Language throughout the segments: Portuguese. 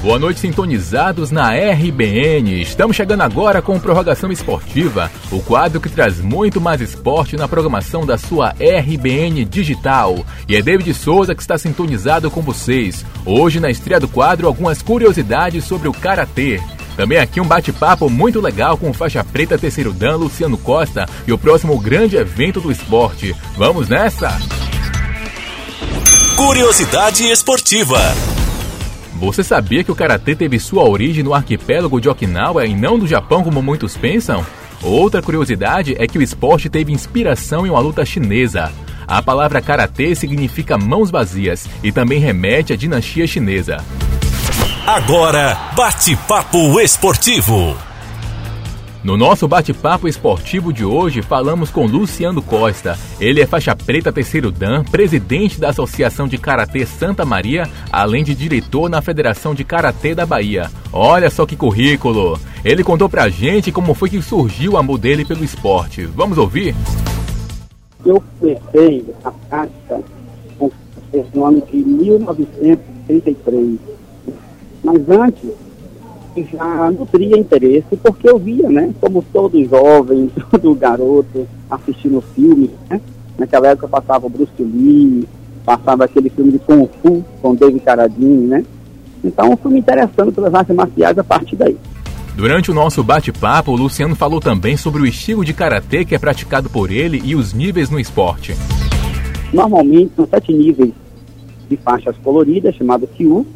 Boa noite, sintonizados na RBN. Estamos chegando agora com Prorrogação Esportiva, o quadro que traz muito mais esporte na programação da sua RBN Digital. E é David Souza que está sintonizado com vocês. Hoje, na estreia do quadro, algumas curiosidades sobre o Karatê. Também aqui um bate-papo muito legal com o faixa preta terceiro dan Luciano Costa e o próximo grande evento do esporte. Vamos nessa? Curiosidade esportiva. Você sabia que o karatê teve sua origem no arquipélago de Okinawa e não no Japão como muitos pensam? Outra curiosidade é que o esporte teve inspiração em uma luta chinesa. A palavra karatê significa mãos vazias e também remete à dinastia chinesa. Agora, bate-papo esportivo. No nosso bate-papo esportivo de hoje, falamos com Luciano Costa. Ele é faixa preta terceiro dan, presidente da Associação de Karatê Santa Maria, além de diretor na Federação de Karatê da Bahia. Olha só que currículo! Ele contou pra gente como foi que surgiu o amor dele pelo esporte. Vamos ouvir? Eu comecei a prática no ano de 1933. Mas antes, já nutria interesse, porque eu via, né, como todo jovem, todo garoto assistindo filmes, né? Naquela época passava o Bruce Lee, passava aquele filme de Kung Fu com David Carradine, né? Então eu fui me interessando pelas artes marciais a partir daí. Durante o nosso bate-papo, o Luciano falou também sobre o estilo de karatê que é praticado por ele e os níveis no esporte. Normalmente são sete níveis de faixas coloridas, chamado Kyu,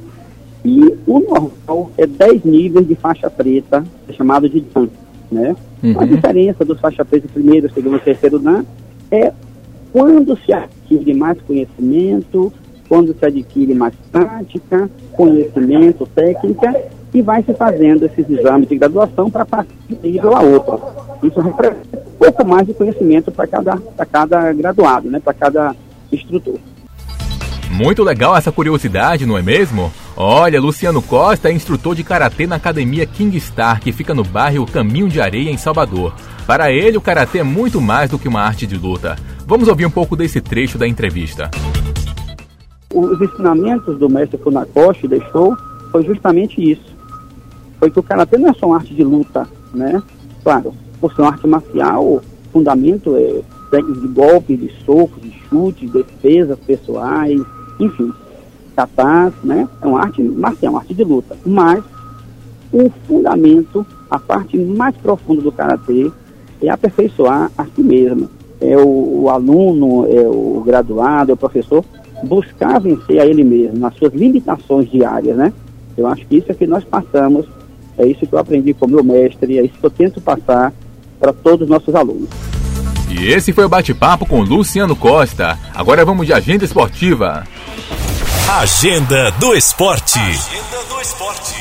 e o normal é 10 níveis de faixa preta, chamado de Dan. Né? Uhum. A diferença dos faixa preta primeiro, segundo e terceiro Dan é quando se adquire mais conhecimento, quando se adquire mais prática, conhecimento, técnica, e vai se fazendo esses exames de graduação para passar de nível a outro. Isso representa um pouco mais de conhecimento para cada, cada graduado, né? para cada instrutor. Muito legal essa curiosidade, não é mesmo? Olha, Luciano Costa é instrutor de karatê na academia King Star, que fica no bairro Caminho de Areia, em Salvador. Para ele, o karatê é muito mais do que uma arte de luta. Vamos ouvir um pouco desse trecho da entrevista. Os ensinamentos do mestre Funakoshi deixou foi justamente isso. Foi que o karatê não é só uma arte de luta, né? Claro, por ser uma arte marcial, o fundamento é técnicas de golpes, de socos, de chutes, defesas pessoais, enfim, capaz, né? É uma arte marcial, uma arte de luta. Mas o fundamento, a parte mais profunda do karatê é aperfeiçoar a si mesmo. É o, o aluno, é o graduado, é o professor buscar vencer a ele mesmo, nas suas limitações diárias, né? Eu acho que isso é que nós passamos, é isso que eu aprendi com meu mestre, é isso que eu tento passar para todos os nossos alunos. E esse foi o bate-papo com Luciano Costa. Agora vamos de agenda esportiva. Agenda do Esporte. Agenda do Esporte.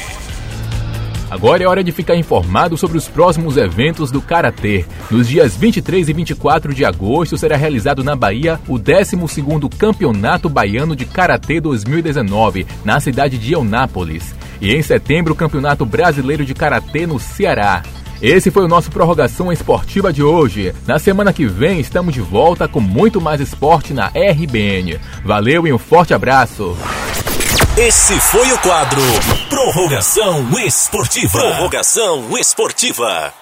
Agora é hora de ficar informado sobre os próximos eventos do Karatê. Nos dias 23 e 24 de agosto será realizado na Bahia o 12º Campeonato Baiano de Karatê 2019, na cidade de Eunápolis. E em setembro o Campeonato Brasileiro de Karatê no Ceará. Esse foi o nosso Prorrogação Esportiva de hoje. Na semana que vem estamos de volta com muito mais esporte na RBN. Valeu e um forte abraço. Esse foi o quadro Prorrogação Esportiva. Prorrogação Esportiva.